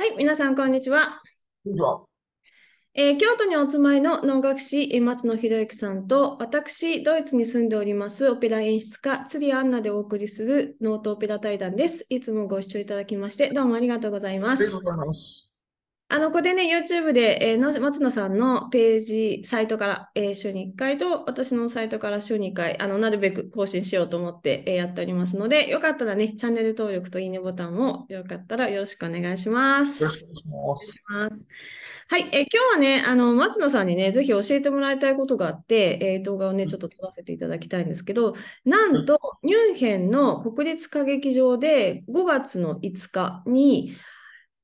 はい、皆さん、こんにちは。こんにちは。えー京都にお住まいの能楽師、えー松野博之さんと、私、ドイツに住んでおります、オペラ演出家、釣りアンナでお送りするノートオペラ対談です。いつもご視聴いただきまして、どうもありがとうございますありがと。うございます。あの、ここでね、YouTube で、えーの松野さんのページ、サイトから、えー週に1回と、私のサイトから週に1回、あの、なるべく更新しようと思って、えーやっておりますので、よかったらね、チャンネル登録といいねボタンを、よかったらよろしくお願いします。よろしくお願いします。はい、えー今日はね、あの、松野さんにね、ぜひ教えてもらいたいことがあって、えー動画をね、ちょっと撮らせていただきたいんですけど、なんと、ミュンヘンの国立歌劇場で5月の5日に、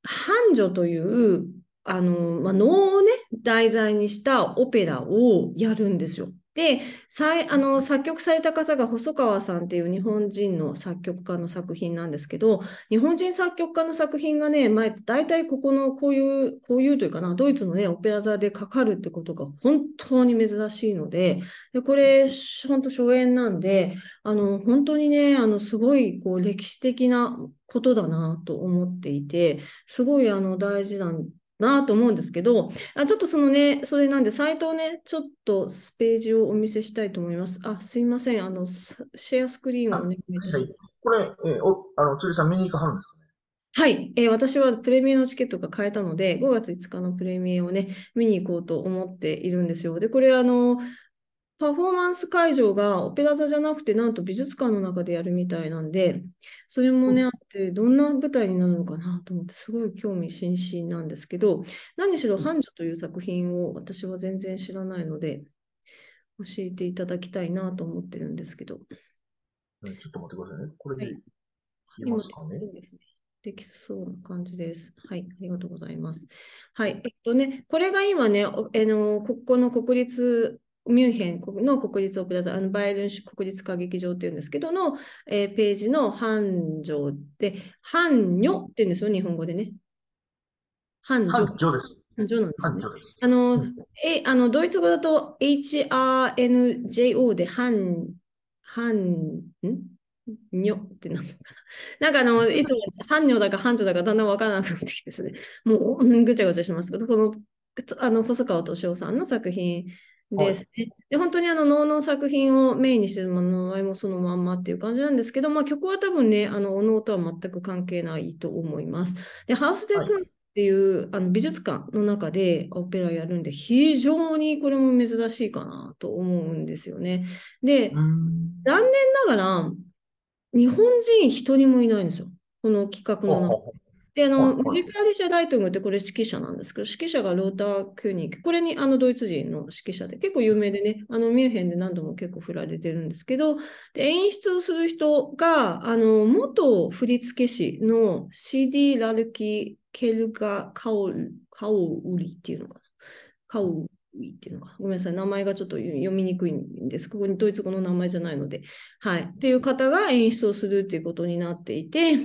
繁盛という、あの、まあ、能をね、題材にしたオペラをやるんですよ。で、さいあの作曲された方が細川さんっていう日本人の作曲家の作品なんですけど、日本人作曲家の作品がね、前、大体ここのこういう、こういうというかな、ドイツのね、オペラ座でかかるってことが本当に珍しいので、でこれ、本当初演なんで、あの、本当にね、あの、すごい、こう、歴史的なことだなと思っていて、すごい、あの、大事なんなと思うんですけど、あちょっとそのね、それなんで、サイトをね、ちょっとページをお見せしたいと思います。あ、すいません。あの、スシェアスクリーンをお願いいたしはいます。これ、えーお、あの、さん見に行かはるんですかね？はい、えー私はプレミアのチケットが買えたので、5月5日のプレミアをね、見に行こうと思っているんですよ。で、これ、あの、パフォーマンス会場がオペラ座じゃなくて、なんと美術館の中でやるみたいなんで、それもね、あって、どんな舞台になるのかなと思って、すごい興味津々なんですけど、何しろ、繁盛という作品を私は全然知らないので、教えていただきたいなと思ってるんですけど、うんちょっと待ってくださいね。これではいいきますかね。そうですね。できそうな感じです。はい、ありがとうございます。はい、えっとね、これが今ね、おあのここの国立、ミュンヘンの国立オペラ座、あのバイエルン市国立歌劇場っていうんですけどの、えーページの繁盛で、繁女っていうんですよ、日本語でね。繁繁盛。盛です。繁盛なんですよね。あの、うんえ、あの、ドイツ語だと HRNJO で、ハン、ハン、ん？にょってなんのかな。なんかあの、いつも、ハンニョだかハンジョだかだんだんわからなくなってきてですね。もう、うんぐちゃぐちゃしますけど、この、あの、細川敏夫さんの作品ですね。で、本当にあの、能の作品をメインにしてるもの、名前もそのまんまっていう感じなんですけど、まあ、曲は多分ね、あの、お能とは全く関係ないと思います。で、ハウス・デ・はいクンスっていうあの美術館の中でオペラやるんで、非常にこれも珍しいかなと思うんですよね。で。残念ながら、日本人一人もいないんですよ。この企画の中ほうほうほで、あの、ジカリシャ・ライトングってこれ指揮者なんですけど、指揮者がローター・キューニック、これにあのドイツ人の指揮者で結構有名でね、あのミュンヘンで何度も結構振られてるんですけど、で演出をする人が、あの、元振付師の CD・ ラルキ・ケルガ・カオル、カオウリっていうのかな？カオウリっていうのかな？ごめんなさい、名前がちょっと読みにくいんです。ここにドイツ語の名前じゃないので。はい。っていう方が演出をするっていうことになっていて、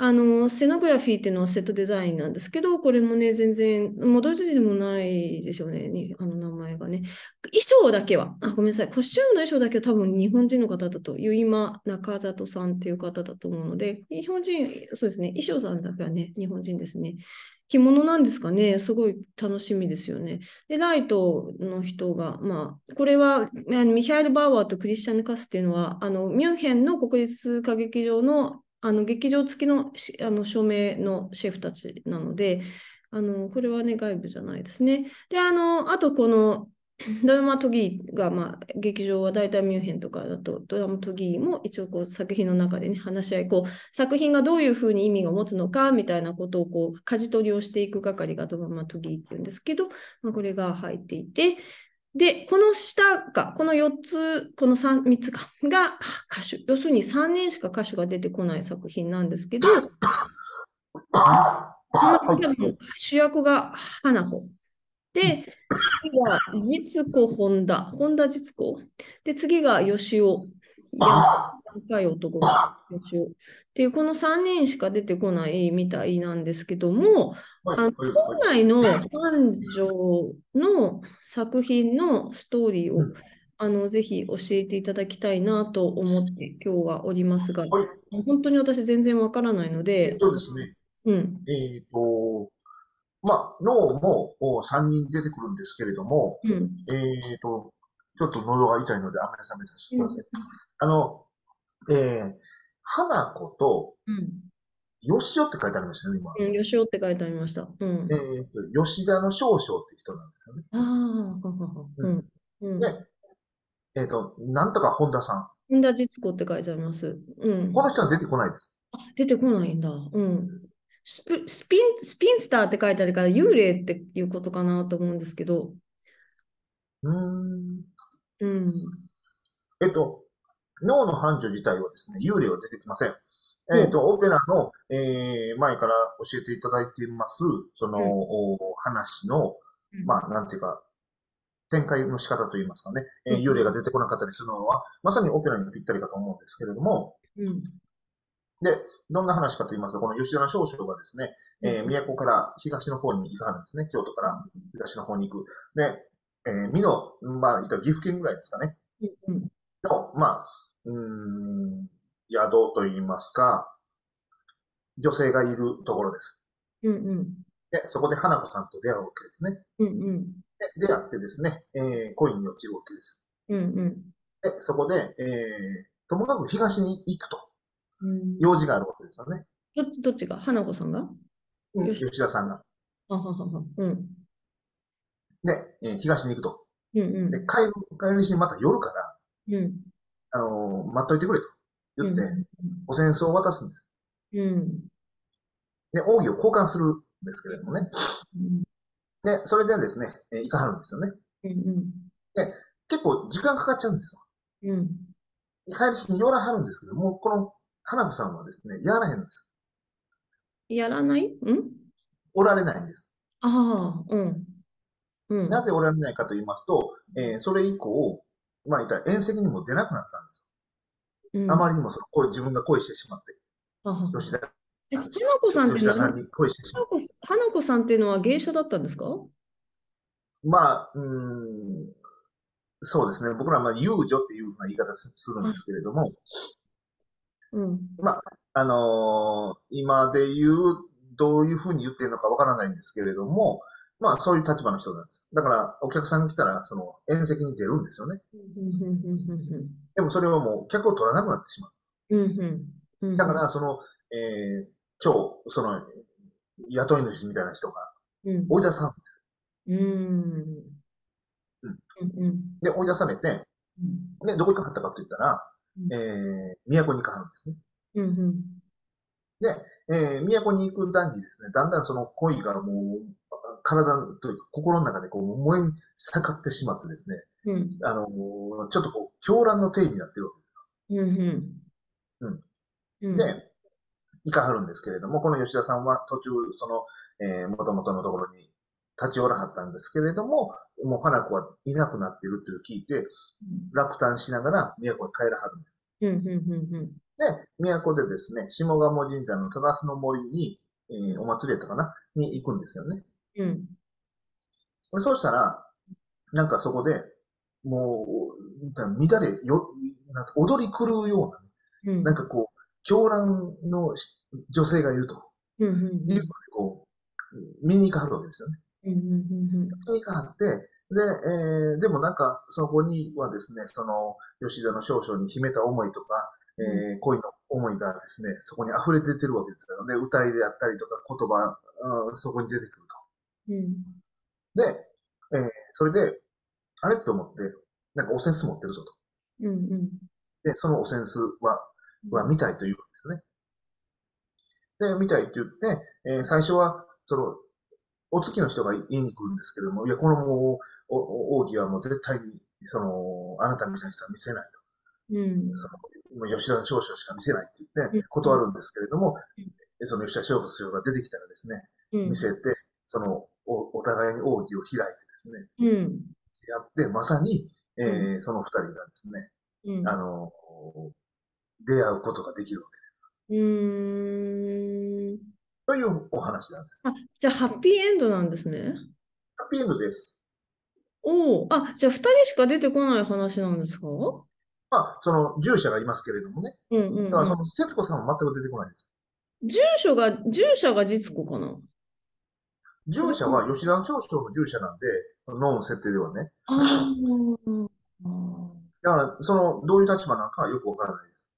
あの、セノグラフィーっていうのはセットデザインなんですけど、これもね、全然、もうドイツ人でもないでしょうね、あの名前がね。衣装だけは、あ、ごめんなさい、コスチュームの衣装だけは多分日本人の方だと、ゆいま中里さんっていう方だと思うので、日本人、そうですね、衣装さんだけはね、日本人ですね。着物なんですかね、すごい楽しみですよね。で、ライトの人が、まあ、これはミヒャエル・バーワーとクリスチャン・カスっていうのは、あのミュンヘンの国立歌劇場のあの劇場付きのあの照明のシェフたちなので、あのこれはね、外部じゃないですね。で、あの、あとこの ドラマトギーが、まあ、劇場は大体ミュンヘンとかだと、ドラマトギーも一応こう作品の中でね、話し合い、こう、作品がどういうふうに意味が持つのかみたいなことをこう、舵取りをしていく係がドラマトギーっていうんですけど、まあ、これが入っていて、で、この下が、この4つ、この 3, 3つか、が歌手。要するに3人しか歌手が出てこない作品なんですけど、主役が花子。で、次が実子本田、本田実子。で、次が吉尾。いや、若い男が吉尾。っていう、この3人しか出てこないみたいなんですけども、あのはい本来の繁盛の作品のストーリーを、うんあのぜひ教えていただきたいなと思って今日はおりますが、はい本当に私全然わからないので、とですね、うん。えっと、まあ、脳もお3人出てくるんですけれども、うん。えっと、ちょっと喉が痛いので、あめさめさすみません。うあの、えー、花子とん。よしおって書いてありましたよね、今。うん。吉尾って書いてありました。うんえ。っと、吉田の少々って人なんですよね。ああ、ははは。うん。うん。で、えっと、なんとか本田さん。本田実子って書いてあります。うん。この人は出てこないです。あ、出てこないんだ。うん。スプスピン、スピンスターって書いてあるから、幽霊っていうことかなと思うんですけど。うーん。うん。えっと、脳の繁盛自体はですね、幽霊は出てきません。えっと、オペラの、えー前から教えていただいています、その、うんお話の、うんまあ、なんていうか、展開の仕方といいますかね、えーうん幽霊が出てこなかったりするのは、まさにオペラにぴったりかと思うんですけれども、うん。で、どんな話かと言いますと、この吉田の少々がですね、えーうん都から東の方に行かはるんですね。京都から東の方に行く。で、えー、美濃、まあ、岐阜県ぐらいですかね。うん。の、まあ、うーん、宿と言いますか、女性がいるところです。うん。うん。で、そこで花子さんと出会うわけですね。うん。うん。で、出会ってですね、えー、恋に落ちるわけです。うん。うん。で、そこで、えー、ともかく東に行くと、うん。用事があるわけですよね。どっち、どっちが？花子さんが？よし吉田さんが。あははは。うん。で、えー東に行くと。うん。うんで、帰る、帰りしにまた夜から、うん。あのー待っといてくれと言って、うお戦争を渡すんです。ん。うん。で、奥義を交換するんですけれどもね。うん。で、それでですね、えー行かはるんですよね。うん。結構時間かかっちゃうんですよ。うん。帰りしに寄らはるんですけども、この花子さんはですね、やらへんんです。やらない？ん？おられないんです。ああ、うん。うん。なぜおられないかと言いますと、えーそれ以降、まあ言ったら遠石にも出なくなったんです。うん。あまりにもその恋自分が恋してしまって、吉田え、花子さんってい花子さんっていうのは芸者だったんですか？て。まあ、うーん、そうですね。僕らはまあ遊女っていうふうな言い方すするんですけれども、うん。あのー今で言う、どういうふうに言ってるのかわからないんですけれども、まあそういう立場の人なんです。だからお客さんが来たら、その宴席に出るんですよね。でもそれはもう客を取らなくなってしまう。だから、その、えー、超、その、雇い主みたいな人がうん追い出さん。うんで、追い出されて、うんで、どこ行かはったかって言ったら、うんえー、都に行かはるんですね。うんうんえー、都に行く段にですね、だんだんその恋がもう、体というか心の中でこう燃え盛ってしまってですね、うん。あのーちょっとこう、狂乱の定義になってるわけですうんうん。うん。うん。で、行かはるんですけれども、この吉田さんは途中、その、えー、元々のところに立ち寄らはったんですけれども、もう花子はいなくなっているという聞いて、落胆しながら都に帰らはるんです。うんうんうんで、都でですね、下鴨神社の忠須の森に、えーお祭りやったかな？に行くんですよね。うん。でそうしたら、なんかそこで、もう、乱れ、よ、なんか踊り狂うような、うん。なんかこう、狂乱のし女性がいると。うんうんいうので、こう、見に行かはるわけですよね。うんうんうん見に行かはって、で、えーでもなんか、そこにはですね、その、吉田の少々に秘めた思いとか、えー恋の思いがですね、そこに溢れ出てるわけですよね。歌いであったりとか、言葉、そこに出てくるうんと。で、えーそれで、あれと思って、なんかお扇子持ってるぞと。うんうんで、そのお扇子は、は見たいと言うんですね。で、見たいって言って、えー最初は、その、お月の人が言いに来るんですけども、いや、このもう、奥義はもう絶対に、その、あなたみたいな人は見せないうんと。その、吉田少々しか見せないって言ってうん、断るんですけれどもうん、でその吉田少々が出てきたらですね、うん見せて、その、お、お互いに奥義を開いてですね、うんやって、まさに、えーうその二人がですね、うんあの、出会うことができるわけです。うーんというお話なんです。あ、じゃあハッピーエンドなんですね。ハッピーエンドです。おお、あ、じゃあ2人しか出てこない話なんですか？まあ、その、従者がいますけれどもね。うんうんだから、その、節子さんは全く出てこないんです。住所が、住所が実子かな？従者は吉田少将の従者なんで、脳の設定ではね。ああ。だから、その、どういう立場なのかはよくわからないです。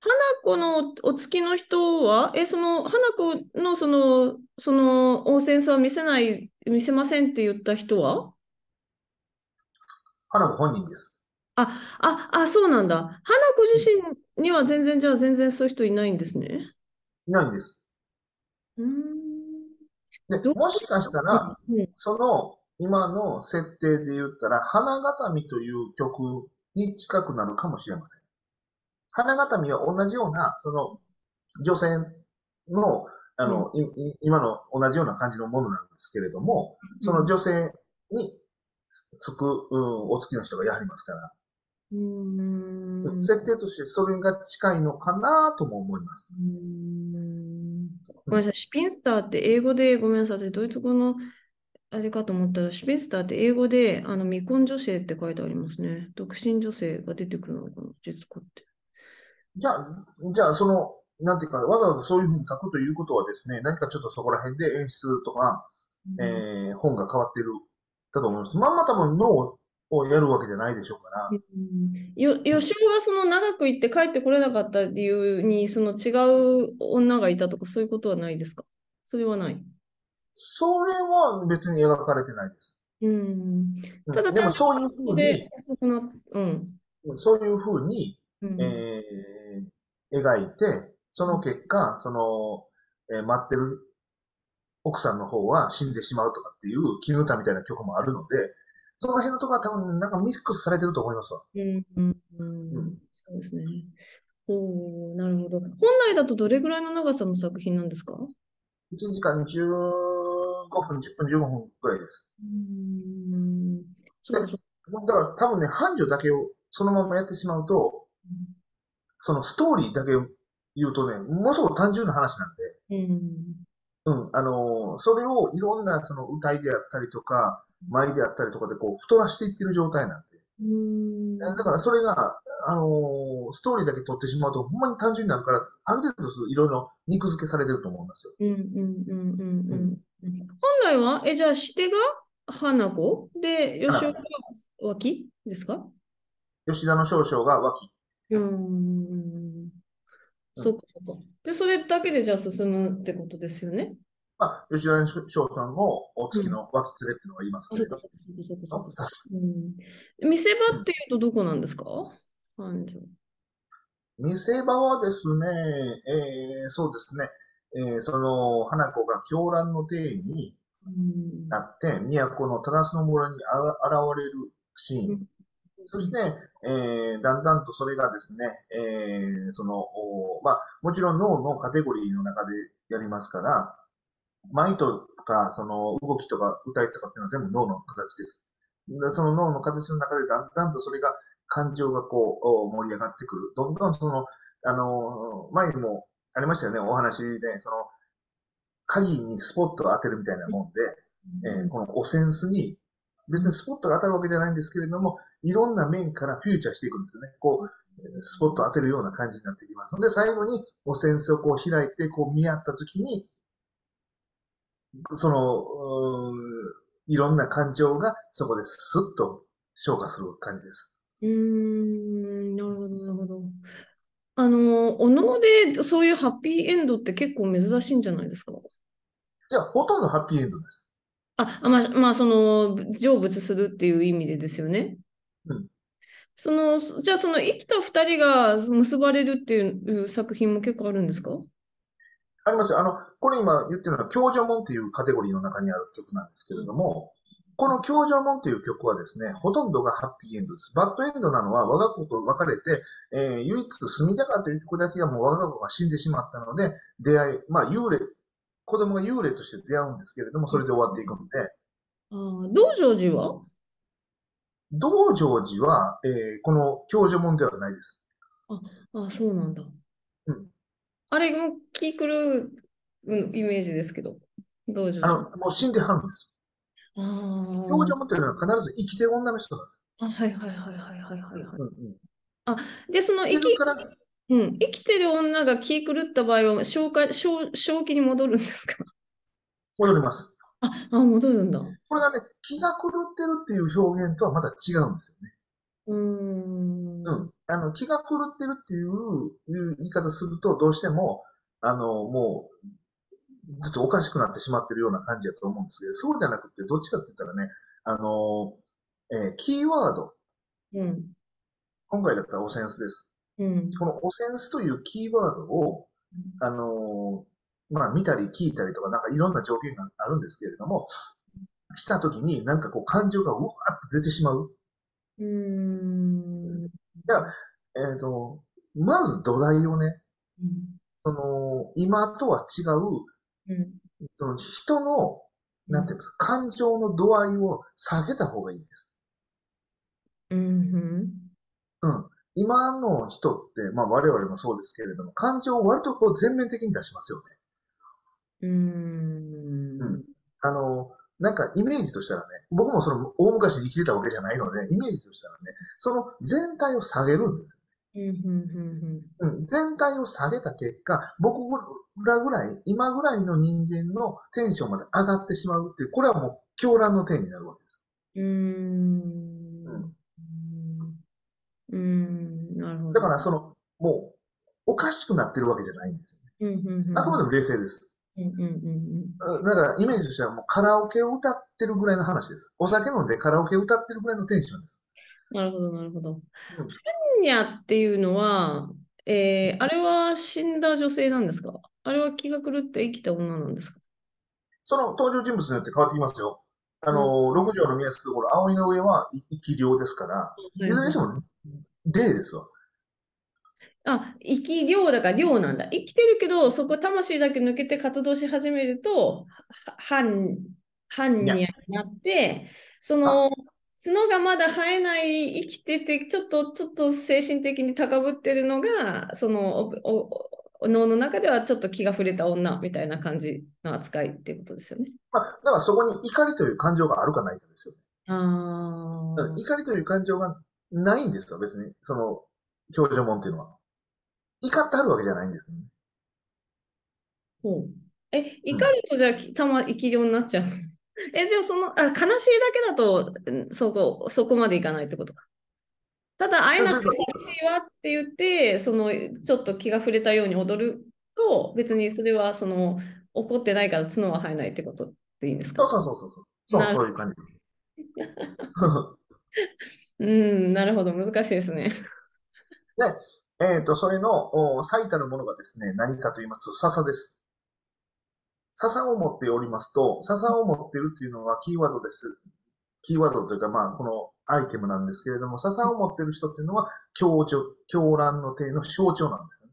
花子のお付きの人は、え、その、花子のその、その、温泉は見せない、見せませんって言った人は？花子本人です。あ、あ、あ、そうなんだ。花子自身には全然、じゃあ全然そういう人いないんですね。いないんです。うーん。で、どもしかしたら、うんその、今の設定で言ったら、花形見という曲に近くなるかもしれません。花形見は同じような、その、女性の、あの、いい今の同じような感じのものなんですけれども、その女性につく、うん、お付きの人がやはりますから、うーん。設定としてそれが近いのかなとも思います。うーんごめんなさい、シュピンスターって英語で、ごめんなさい、ドイツ語のあれかと思ったら、シュピンスターって英語で、あの未婚女性って書いてありますね。独身女性が出てくるのかな、実子って。じゃあ、じゃあ、その、なんていうか、わざわざそういうふうに書くということはですね、何かちょっとそこら辺で演出とか、えー本が変わっている、だと思います。まんま多分脳をやるわけじゃないでしょうから、うんよ、吉尾がその長く行って帰ってこれなかった理由に、その違う女がいたとか、そういうことはないですか？それはない？それは別に描かれてないです。うん。うんただでもそういうふうでに、うん。そういうふうに、うんえー描いて、その結果、その、えー待ってる奥さんの方は死んでしまうとかっていう、絹歌みたいな曲もあるので、その辺のところは多分なんかミックスされてると思いますわ。うんうんうんそうですね。おーなるほど。本来だとどれぐらいの長さの作品なんですか？う1時間15分、10分、15分くらいです。ーん。そうか、そうだから多分ね、繁盛だけをそのままやってしまうと、そのストーリーだけ言うとね、ものすごく単純な話なんで、うん。うん、あのーそれをいろんなその歌いであったりとか、舞であったりとかでこう太らしていってる状態なんで。うーん。だからそれが、あのーストーリーだけ取ってしまうと、ほんまに単純になるから、ある程度いろいろ肉付けされてると思いますよ。うんうんうんうんうん。本来は、え、じゃあ、してが花子？で、吉岡が脇ですか？吉田の少々が脇。うーん。そうか、そうか。で、それだけでじゃあ進むってことですよね？まあ、吉田の少々のお月の脇連れっていうのがいますあ、けれどそうん。見せ場っていうとどこなんですか？見せ場はですね、えー、そうですね、えー、その、花子が狂乱の帝にうん。なって、都の忠須の村にあら現れるシーン。そして、えー、だんだんとそれがですね、えー、その、おまあ、もちろん脳のカテゴリーの中でやりますから、舞とか、その動きとか歌いとかっていうのは全部脳の形です。でその脳の形の中でだんだんとそれが感情がこうお盛り上がってくる。どんどんその、あの、前にもありましたよね、お話で、その、鍵にスポットを当てるみたいなもんで、えーこのオセンスに、別にスポットが当たるわけじゃないんですけれども、いろんな面からフューチャーしていくんですよね。こう、えースポットを当てるような感じになってきます。で、最後にオセンスをこう開いて、こう見合ったときに、その、いろんな感情がそこでスッと消化する感じです。うーん、なるほど、なるほど。あの、お能でそういうハッピーエンドって結構珍しいんじゃないですか？いや、ほとんどハッピーエンドです。あ、あまあ、まあ、その、成仏するっていう意味でですよね。うんその、じゃあその生きた二人が結ばれるっていう作品も結構あるんですか？ありますよ。あの、これ今言ってるのは、教女門っていうカテゴリーの中にある曲なんですけれども、この教女門っていう曲はですね、ほとんどがハッピーエンドです。バッドエンドなのは我が子と別れて、えー唯一住みたかったという曲だけがもう我が子が死んでしまったので、出会い、まあ幽霊、子供が幽霊として出会うんですけれども、それで終わっていくので、ああ、道成寺は？道成寺は、えーこの教女門ではないです。ああ、そうなんだ。うんあれも気狂ううんイメージですけど、道成寺。あの、もう死んではるんです。あー教女門っていうのは必ず生きてる女の人なんです。あ、はいはいはいはいはいはいはい。うんうんで、その生きうん。生きてる女が気狂った場合は、正気正正気に戻るんですか？戻ります。あ、あ、戻るんだ。これがね、気が狂ってるっていう表現とはまた違うんですよね。うーん。うん。あの、気が狂ってるっていう言い方すると、どうしても、あの、もう、ずっとおかしくなってしまってるような感じだと思うんですけど、そうじゃなくて、どっちかって言ったらね、あの、えーキーワード。うん。今回だったらオセンスです。うん。このオセンスというキーワードを、あのまあ、見たり聞いたりとか、なんかいろんな条件があるんですけれども、したときになんかこう感情がうわーっと出てしまう。うーん。えっ、と、まず土台をね、うん。その、今とは違う、うん。その人の、なんていうんですか、感情の度合いを下げた方がいいんです。うん。うん。今の人って、まあ我々もそうですけれども、感情を割とこう全面的に出しますよね。うーん。あの、なんかイメージとしたらね、僕もその大昔に生きてたわけじゃないので、イメージとしたらね、その全体を下げるんですよ。うん。全体を下げた結果、僕らぐらい、今ぐらいの人間のテンションまで上がってしまうっていう、これはもう狂乱の点になるわけです。うーん。うーん。なるほど。だからその、もう、おかしくなってるわけじゃないんですよね。あくまでも冷静です。うん。うん。うん。うんだからイメージとしてはもうカラオケを歌ってるぐらいの話です。お酒飲んでカラオケ歌ってるぐらいのテンションです。なるほど、なるほど。うんハンニャっていうのは、えー、あれは死んだ女性なんですか？あれは気が狂って生きた女なんですか？その登場人物によって変わってきますよ。あの、六条の宮すところ、葵の上は生き量ですから、いずれにしても、霊ですわ。あ、生き量だから量なんだ。生きてるけど、そこ魂だけ抜けて活動し始めると、は半、半になって、その、角がまだ生えない、生きてて、ちょっと、ちょっと精神的に高ぶってるのが、その、お、お、お脳の中ではちょっと気が触れた女みたいな感じの扱いっていうことですよね。まあ、だからそこに怒りという感情があるかないかですよ。ああうん。怒りという感情がないんですよ、別に。その、表情もんっていうのは。怒ってはるわけじゃないんですよね。ほう。え、怒るとじゃあきたま生き量になっちゃう。え、じゃあその、あ、悲しいだけだと、うんそこ、そこまでいかないってことか。ただ、会えなくて寂しいわって言って、その、ちょっと気が触れたように踊ると、別にそれは、その、怒ってないから角は生えないってことでいいんですか？そうそうそうそう。そう、そういう感じ。うん、なるほど、難しいですね。えっと、それのお最たるものがですね、何かと言いますと、笹です。笹を持っておりますと、笹を持っているというのはキーワードです。キーワードというか、まあ、このアイテムなんですけれども、笹を持っている人っていうのは、狂情、狂乱の定の象徴なんですね。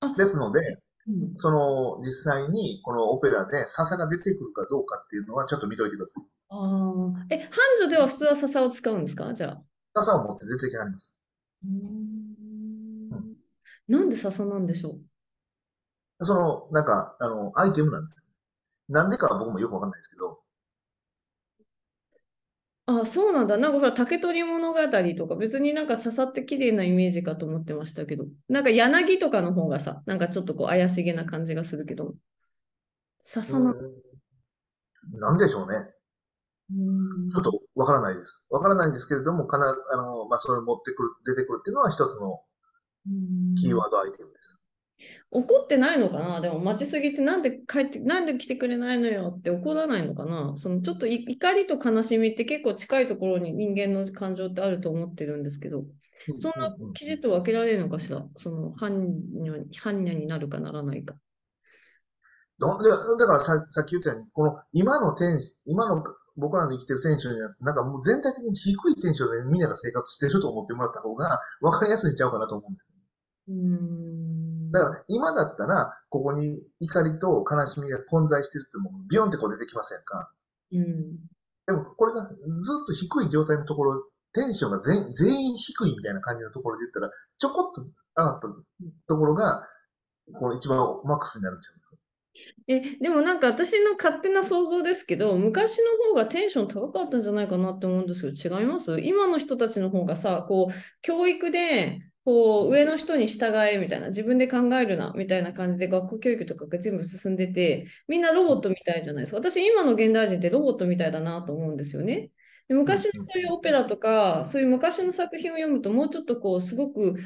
あ、ですので、うんその、実際にこのオペラで笹が出てくるかどうかっていうのはちょっと見といてください。あーえ、繁盛では普通は笹を使うんですか？じゃあ。笹を持って出てきはります。うんなんで笹なんでしょう？その、なんか、あの、アイテムなんですよ。なんでかは僕もよくわかんないですけど、あ、そうなんだ。なんかほら、竹取物語とか、別になんか刺さって綺麗なイメージかと思ってましたけど、なんか柳とかの方がさ、なんかちょっとこう怪しげな感じがするけど、笹な、うんなんでしょうね。うんちょっとわからないです。わからないんですけれども、かな、あの、まあ、それを持ってくる、出てくるっていうのは一つのうんキーワードアイテムです。怒ってないのかな？でも待ちすぎてなんで帰って、なんで来てくれないのよって怒らないのかな？そのちょっとい怒りと悲しみって結構近いところに人間の感情ってあると思ってるんですけど、そんな記事と分けられるのかしら？その犯人犯人になるかならないか。どでだからささっき言ったように、この今のテンシ今の僕らの生きてるテンションになって、なんかもう全体的に低いテンションでみんなが生活してると思ってもらった方が分かりやすいんちゃうかなと思うんですよ。うーんだから今だったら、ここに怒りと悲しみが混在してるってもうビヨンってこう出てきませんか？うんでもこれがずっと低い状態のところ、テンションが全全員低いみたいな感じのところで言ったら、ちょこっと上がったところが、この一番マックスになるんちゃう？え、でもなんか私の勝手な想像ですけど、昔の方がテンション高かったんじゃないかなって思うんですけど、違います？今の人たちの方がさ、こう、教育で、こう、上の人に従えみたいな、自分で考えるなみたいな感じで学校教育とかが全部進んでて、みんなロボットみたいじゃないですか。私、今の現代人ってロボットみたいだなと思うんですよね。で昔のそういうオペラとか、そういう昔の作品を読むと、もうちょっとこう、すごく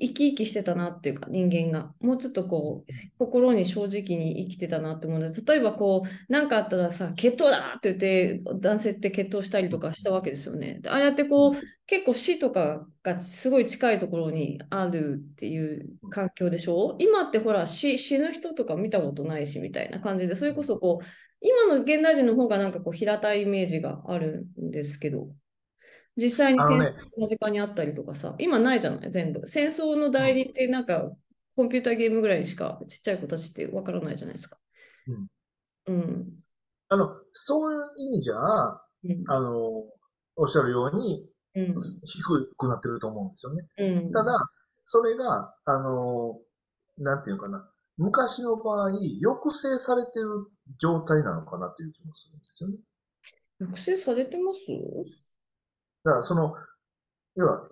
生き生きしてたなっていうか人間が。もうちょっとこう心に正直に生きてたなって思うんです例えばこう何かあったらさ血統だって言って男性って血統したりとかしたわけですよね。ああやってこう結構死とかがすごい近いところにあるっていう環境でしょ？今ってほら死死ぬ人とか見たことないしみたいな感じでそれこそこう今の現代人の方がなんかこう平たいイメージがあるんですけど実際に戦争が間近にあったりとかさ、ね、今ないじゃない？全部。戦争の代理ってなんか、コンピューターゲームぐらいしかちっちゃい子たちってわからないじゃないですか。うん。うん、あの、そういう意味じゃ、うん、あの、おっしゃるように、うん、低くなってると思うんですよね。うん、ただ、それが、あの、なんていうかな、昔の場合、抑制されてる状態なのかなっていう気もするんですよね。抑制されてます？だからその、要は、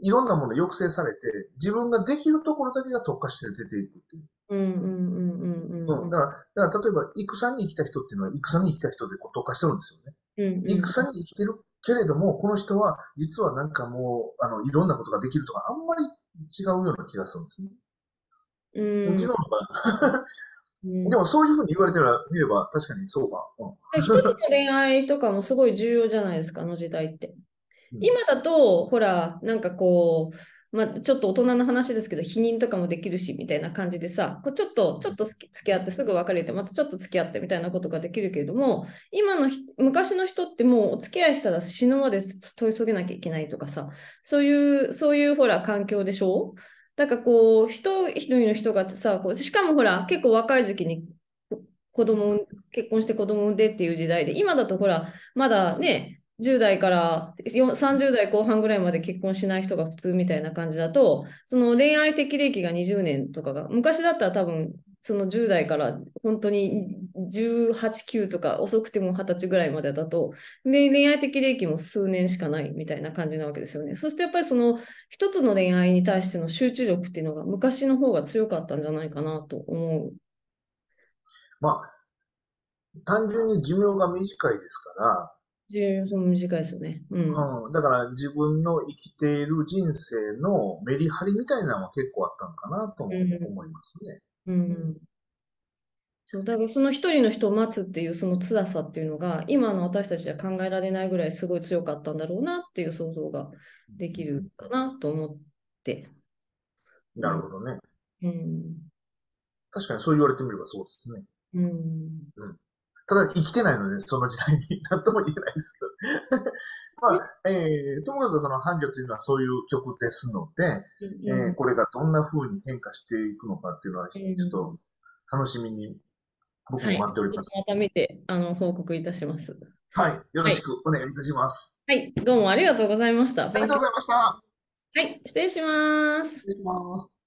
いろんなもの抑制されて、自分ができるところだけが特化して出ていくっていう。うんうんうんうんうん。だから、だから例えば、戦に生きた人っていうのは、戦に生きた人でこう特化してるんですよね。うんうん、戦に生きてるけれども、この人は、実はなんかもう、あの、いろんなことができるとか、あんまり違うような気がするんですね。うん。でもそういうふうに言われてみれば確かにそうか。うん、一つの恋愛とかもすごい重要じゃないですか、あの時代って。今だと、ほら、なんかこう、まあ、ちょっと大人の話ですけど、否認とかもできるし、みたいな感じでさ、こうちょっと、ちょっと付き合ってすぐ別れて、またちょっと付き合ってみたいなことができるけれども、今の昔の人ってもうお付き合いしたら死ぬまで問い遂げなきゃいけないとかさ、そういう、そういうほら、環境でしょ？だからこう、一人の人がさ、こうしかもほら、結構若い時期に子供結婚して子供産んでっていう時代で、今だとほら、まだね、10代から30代後半ぐらいまで結婚しない人が普通みたいな感じだと、その恋愛的齢期が20年とかが、昔だったら多分その10代から本当に18、9とか遅くても20歳ぐらいまでだと、で恋愛的齢期も数年しかないみたいな感じなわけですよね。そしてやっぱりその一つの恋愛に対しての集中力っていうのが昔の方が強かったんじゃないかなと思う。まあ、単純に寿命が短いですから、短いですよね、うん。うん。だから自分の生きている人生のメリハリみたいなのは結構あったのかなと思いますね。うん。うん、そうだからその一人の人を待つっていうその辛さっていうのが今の私たちは考えられないぐらいすごい強かったんだろうなっていう想像ができるかなと思って。なるほどね。うん。確かにそう言われてみればそうですね。うん。うんただ生きてないので、その時代に何とも言えないですけど。まあ、えー、ともかくその繁盛というのはそういう曲ですので、うん、えー、これがどんな風に変化していくのかっていうのは、ちょっと楽しみに僕も待っております。はい、また見て、あの、報告いたします。はい。よろしくお願いいたします。はい。どうもありがとうございました。ありがとうございました。はい。失礼します。失礼します。